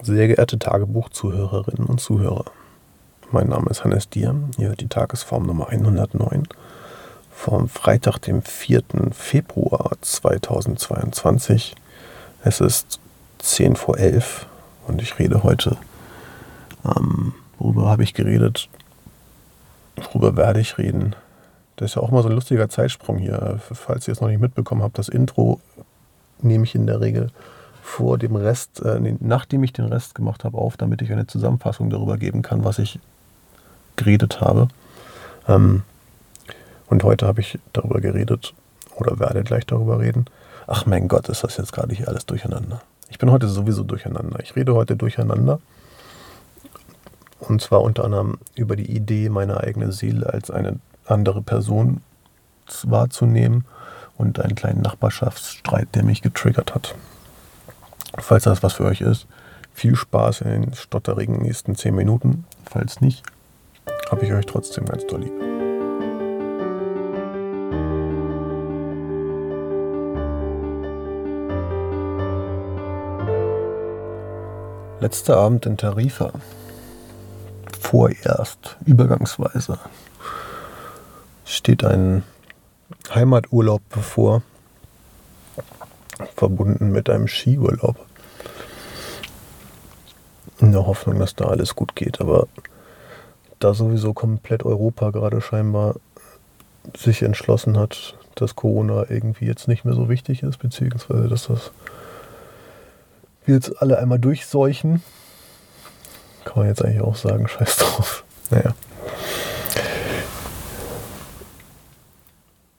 Sehr geehrte Tagebuchzuhörerinnen und Zuhörer, mein Name ist Hannes Dier, hört die Tagesform Nummer 109 vom Freitag, dem 4. Februar 2022. Es ist 10 vor 11 und ich rede heute, ähm, worüber habe ich geredet, worüber werde ich reden. Das ist ja auch mal so ein lustiger Zeitsprung hier. Falls ihr es noch nicht mitbekommen habt, das Intro nehme ich in der Regel vor dem Rest, äh, nachdem ich den Rest gemacht habe, auf, damit ich eine Zusammenfassung darüber geben kann, was ich geredet habe. Ähm, und heute habe ich darüber geredet oder werde gleich darüber reden. Ach mein Gott, ist das jetzt gerade hier alles durcheinander. Ich bin heute sowieso durcheinander. Ich rede heute durcheinander. Und zwar unter anderem über die Idee, meine eigene Seele als eine andere Person wahrzunehmen und einen kleinen Nachbarschaftsstreit, der mich getriggert hat. Falls das was für euch ist, viel Spaß in den stotterigen nächsten 10 Minuten. Falls nicht, habe ich euch trotzdem ganz doll lieb. Letzter Abend in Tarifa. Vorerst, übergangsweise, steht ein Heimaturlaub bevor, verbunden mit einem Skiurlaub. In der Hoffnung, dass da alles gut geht. Aber da sowieso komplett Europa gerade scheinbar sich entschlossen hat, dass Corona irgendwie jetzt nicht mehr so wichtig ist, beziehungsweise dass das wir jetzt alle einmal durchseuchen. Kann man jetzt eigentlich auch sagen, scheiß drauf. Naja.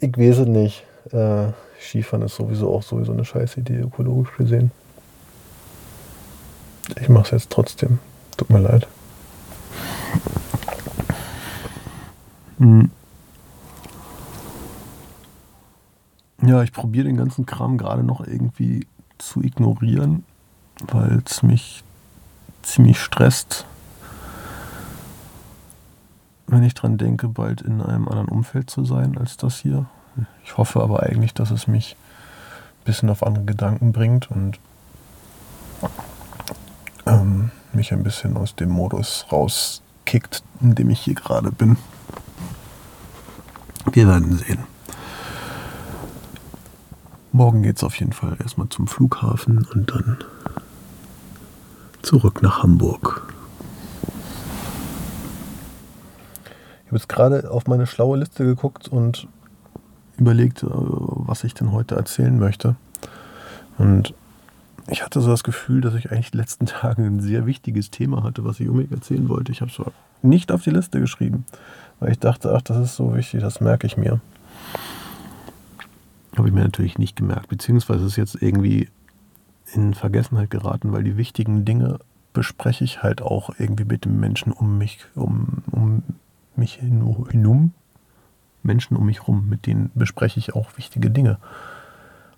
Ich weiß es nicht. Äh, Skifahren ist sowieso auch sowieso eine scheiß Idee, ökologisch gesehen. Ich mache es jetzt trotzdem. Tut mir leid. Hm. Ja, ich probiere den ganzen Kram gerade noch irgendwie zu ignorieren, weil es mich ziemlich stresst, wenn ich dran denke, bald in einem anderen Umfeld zu sein als das hier. Ich hoffe aber eigentlich, dass es mich ein bisschen auf andere Gedanken bringt und ähm, mich ein bisschen aus dem Modus rauskickt, in dem ich hier gerade bin. Wir werden sehen. Morgen geht es auf jeden Fall erstmal zum Flughafen und dann zurück nach Hamburg. Ich habe jetzt gerade auf meine schlaue Liste geguckt und überlegt, äh, was ich denn heute erzählen möchte. Und ich hatte so das Gefühl, dass ich eigentlich die letzten Tage ein sehr wichtiges Thema hatte, was ich unbedingt erzählen wollte. Ich habe es nicht auf die Liste geschrieben, weil ich dachte, ach, das ist so wichtig, das merke ich mir. Habe ich mir natürlich nicht gemerkt, beziehungsweise ist jetzt irgendwie in Vergessenheit geraten, weil die wichtigen Dinge bespreche ich halt auch irgendwie mit den Menschen um mich, um, um mich hinum, Menschen um mich herum, mit denen bespreche ich auch wichtige Dinge.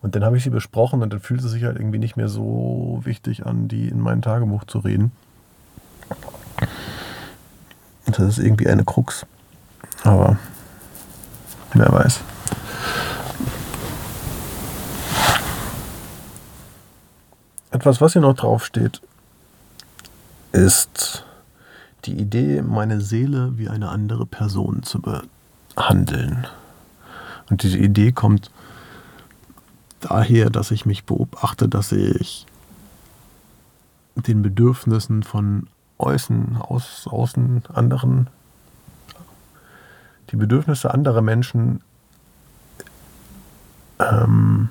Und dann habe ich sie besprochen und dann fühlt es sich halt irgendwie nicht mehr so wichtig an, die in mein Tagebuch zu reden. Das ist irgendwie eine Krux. Aber wer weiß. Etwas, was hier noch draufsteht, ist die Idee, meine Seele wie eine andere Person zu behandeln. Und diese Idee kommt daher, dass ich mich beobachte, dass ich den Bedürfnissen von außen, aus, außen anderen, die Bedürfnisse anderer Menschen, ähm,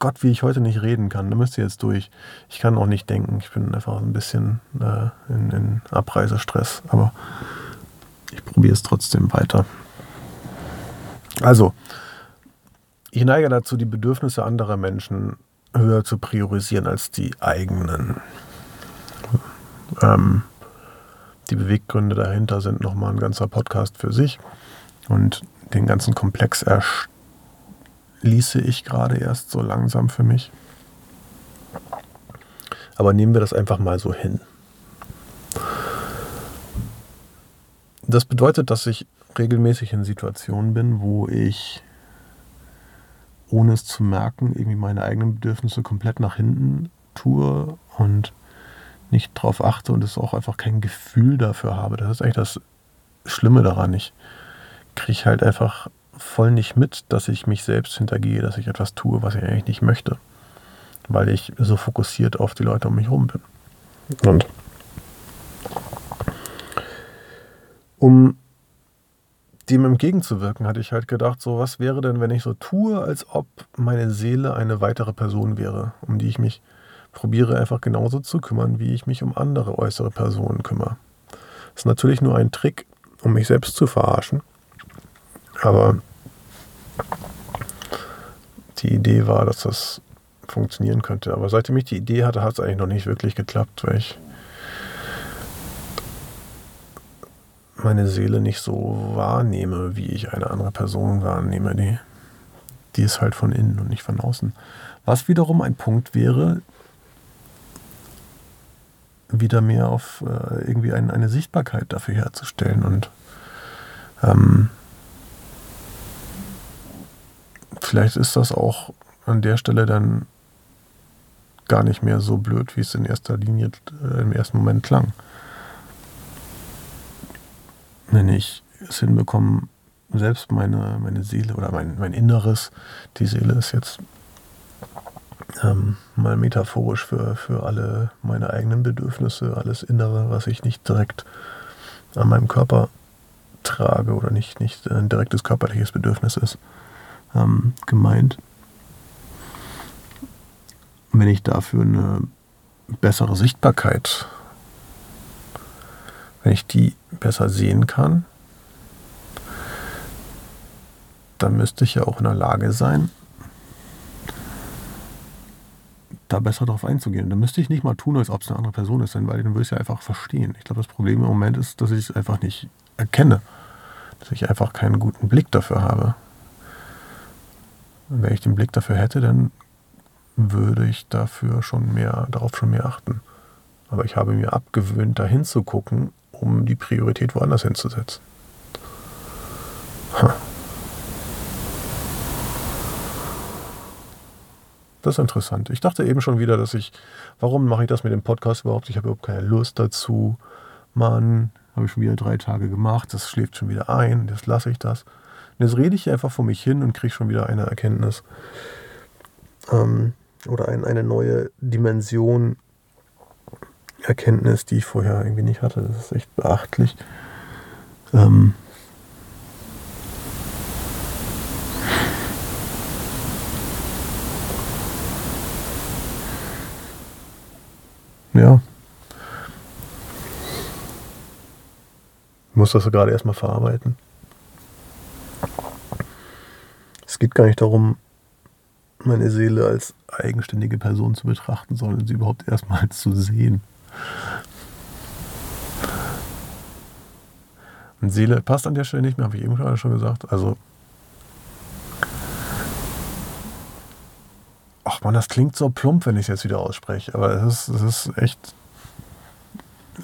Gott, wie ich heute nicht reden kann, da müsst ihr jetzt durch. Ich kann auch nicht denken, ich bin einfach ein bisschen äh, in, in Abreisestress, aber ich probiere es trotzdem weiter. Also, ich neige dazu, die Bedürfnisse anderer Menschen höher zu priorisieren als die eigenen. Ähm, die Beweggründe dahinter sind nochmal ein ganzer Podcast für sich. Und den ganzen Komplex erschließe ich gerade erst so langsam für mich. Aber nehmen wir das einfach mal so hin. Das bedeutet, dass ich regelmäßig in Situationen bin, wo ich ohne es zu merken, irgendwie meine eigenen Bedürfnisse komplett nach hinten tue und nicht drauf achte und es auch einfach kein Gefühl dafür habe. Das ist eigentlich das Schlimme daran. Ich kriege halt einfach voll nicht mit, dass ich mich selbst hintergehe, dass ich etwas tue, was ich eigentlich nicht möchte. Weil ich so fokussiert auf die Leute um mich herum bin. Und um dem entgegenzuwirken, hatte ich halt gedacht, so was wäre denn, wenn ich so tue, als ob meine Seele eine weitere Person wäre, um die ich mich probiere einfach genauso zu kümmern, wie ich mich um andere äußere Personen kümmere. Das ist natürlich nur ein Trick, um mich selbst zu verarschen. Aber die Idee war, dass das funktionieren könnte. Aber seitdem ich die Idee hatte, hat es eigentlich noch nicht wirklich geklappt, weil ich meine Seele nicht so wahrnehme, wie ich eine andere Person wahrnehme. Die, die ist halt von innen und nicht von außen. Was wiederum ein Punkt wäre, wieder mehr auf äh, irgendwie ein, eine Sichtbarkeit dafür herzustellen und ähm, vielleicht ist das auch an der Stelle dann gar nicht mehr so blöd, wie es in erster Linie äh, im ersten Moment klang wenn ich es hinbekomme, selbst meine, meine Seele oder mein, mein Inneres, die Seele ist jetzt ähm, mal metaphorisch für, für alle meine eigenen Bedürfnisse, alles Innere, was ich nicht direkt an meinem Körper trage oder nicht, nicht ein direktes körperliches Bedürfnis ist, ähm, gemeint. Wenn ich dafür eine bessere Sichtbarkeit wenn ich die besser sehen kann, dann müsste ich ja auch in der Lage sein, da besser drauf einzugehen. Dann müsste ich nicht mal tun, als ob es eine andere Person ist, weil dann würde ich es ja einfach verstehen. Ich glaube, das Problem im Moment ist, dass ich es einfach nicht erkenne. Dass ich einfach keinen guten Blick dafür habe. Und wenn ich den Blick dafür hätte, dann würde ich dafür schon mehr, darauf schon mehr achten. Aber ich habe mir abgewöhnt, da hinzugucken um die Priorität woanders hinzusetzen. Das ist interessant. Ich dachte eben schon wieder, dass ich, warum mache ich das mit dem Podcast überhaupt? Ich habe überhaupt keine Lust dazu. Mann, habe ich schon wieder drei Tage gemacht, das schläft schon wieder ein, jetzt lasse ich das. Und jetzt rede ich einfach vor mich hin und kriege schon wieder eine Erkenntnis ähm, oder ein, eine neue Dimension Erkenntnis, die ich vorher irgendwie nicht hatte. Das ist echt beachtlich. Ähm ja. Ich muss das gerade erstmal verarbeiten. Es geht gar nicht darum, meine Seele als eigenständige Person zu betrachten, sondern sie überhaupt erstmal zu sehen. Und Seele passt an der Stelle nicht mehr, habe ich eben gerade schon gesagt. Also, ach man, das klingt so plump, wenn ich es jetzt wieder ausspreche, aber es ist, es ist echt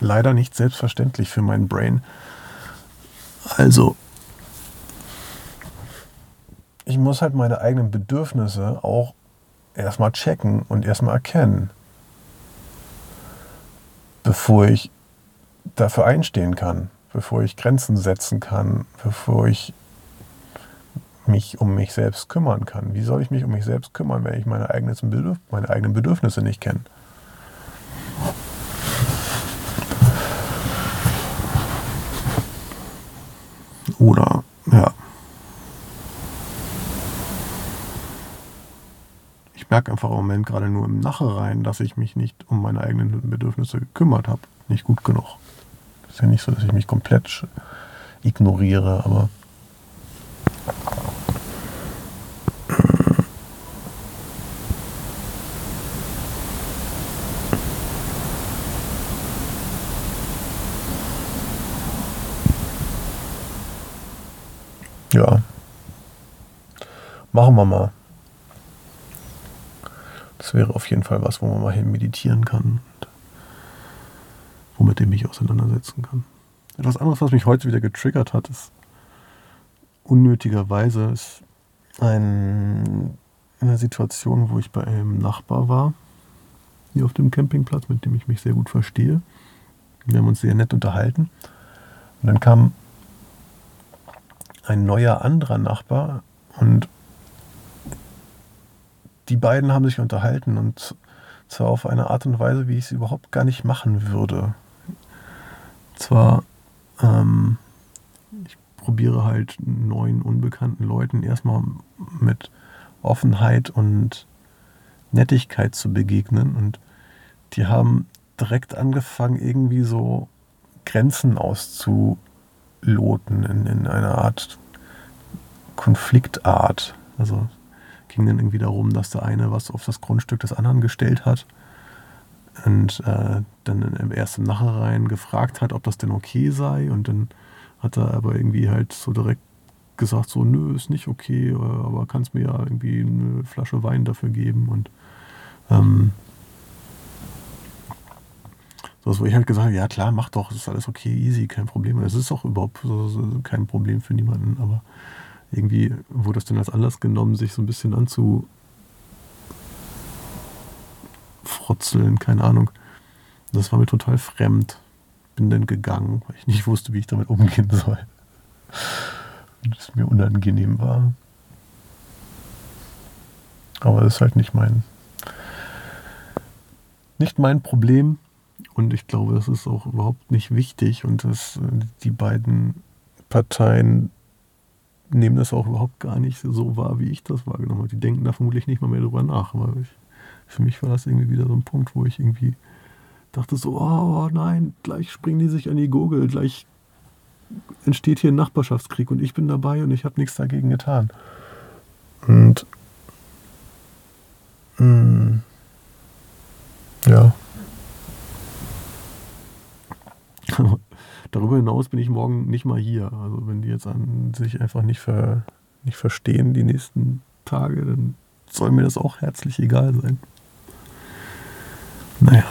leider nicht selbstverständlich für mein Brain. Also, ich muss halt meine eigenen Bedürfnisse auch erstmal checken und erstmal erkennen bevor ich dafür einstehen kann, bevor ich Grenzen setzen kann, bevor ich mich um mich selbst kümmern kann. Wie soll ich mich um mich selbst kümmern, wenn ich meine, meine eigenen Bedürfnisse nicht kenne? Oder, ja. Merke einfach im Moment gerade nur im Nachhinein, dass ich mich nicht um meine eigenen Bedürfnisse gekümmert habe. Nicht gut genug. Ist ja nicht so, dass ich mich komplett ignoriere, aber. Ja. Machen wir mal. Das wäre auf jeden Fall was, wo man mal hin meditieren kann und womit ich mich auseinandersetzen kann. Etwas anderes, was mich heute wieder getriggert hat, ist unnötigerweise ist ein, eine Situation, wo ich bei einem Nachbar war. hier auf dem Campingplatz, mit dem ich mich sehr gut verstehe. Wir haben uns sehr nett unterhalten. Und dann kam ein neuer anderer Nachbar und die beiden haben sich unterhalten und zwar auf eine Art und Weise, wie ich es überhaupt gar nicht machen würde. Zwar, ähm, ich probiere halt neuen, unbekannten Leuten erstmal mit Offenheit und Nettigkeit zu begegnen und die haben direkt angefangen, irgendwie so Grenzen auszuloten in, in einer Art Konfliktart. Also ging dann irgendwie darum, dass der eine was auf das Grundstück des anderen gestellt hat und äh, dann erst im Nachhinein gefragt hat, ob das denn okay sei und dann hat er aber irgendwie halt so direkt gesagt, so nö, ist nicht okay, äh, aber kannst mir ja irgendwie eine Flasche Wein dafür geben und ähm, so, wo ich halt gesagt habe, ja klar, mach doch, ist alles okay, easy, kein Problem. Es ist auch überhaupt kein Problem für niemanden, aber irgendwie wurde das dann als Anlass genommen, sich so ein bisschen anzufrotzeln, keine Ahnung. Das war mir total fremd. Bin dann gegangen, weil ich nicht wusste, wie ich damit umgehen soll. Und es mir unangenehm war. Aber das ist halt nicht mein, nicht mein Problem. Und ich glaube, das ist auch überhaupt nicht wichtig. Und dass die beiden Parteien nehmen das auch überhaupt gar nicht so wahr, wie ich das wahrgenommen habe. Die denken da vermutlich nicht mal mehr drüber nach. Aber ich, für mich war das irgendwie wieder so ein Punkt, wo ich irgendwie dachte so, oh nein, gleich springen die sich an die Gurgel, gleich entsteht hier ein Nachbarschaftskrieg und ich bin dabei und ich habe nichts dagegen getan. Und mh, mm, ja. darüber hinaus bin ich morgen nicht mal hier. Also wenn die jetzt an sich einfach nicht, ver, nicht verstehen die nächsten Tage, dann soll mir das auch herzlich egal sein. Naja.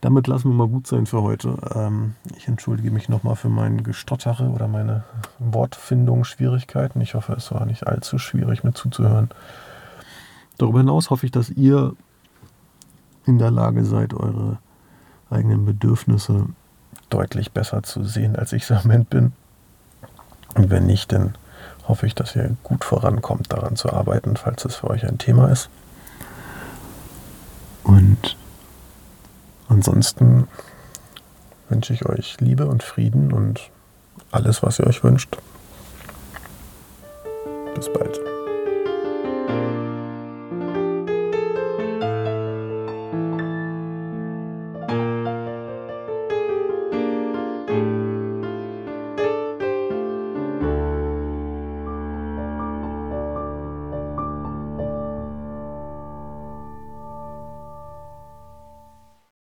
Damit lassen wir mal gut sein für heute. Ähm, ich entschuldige mich nochmal für mein Gestottere oder meine Wortfindungsschwierigkeiten. Ich hoffe, es war nicht allzu schwierig mit zuzuhören. Darüber hinaus hoffe ich, dass ihr in der Lage seid, eure eigenen Bedürfnisse deutlich besser zu sehen, als ich es im Moment bin. Und wenn nicht, dann hoffe ich, dass ihr gut vorankommt, daran zu arbeiten, falls es für euch ein Thema ist. Und ansonsten wünsche ich euch Liebe und Frieden und alles, was ihr euch wünscht. Bis bald.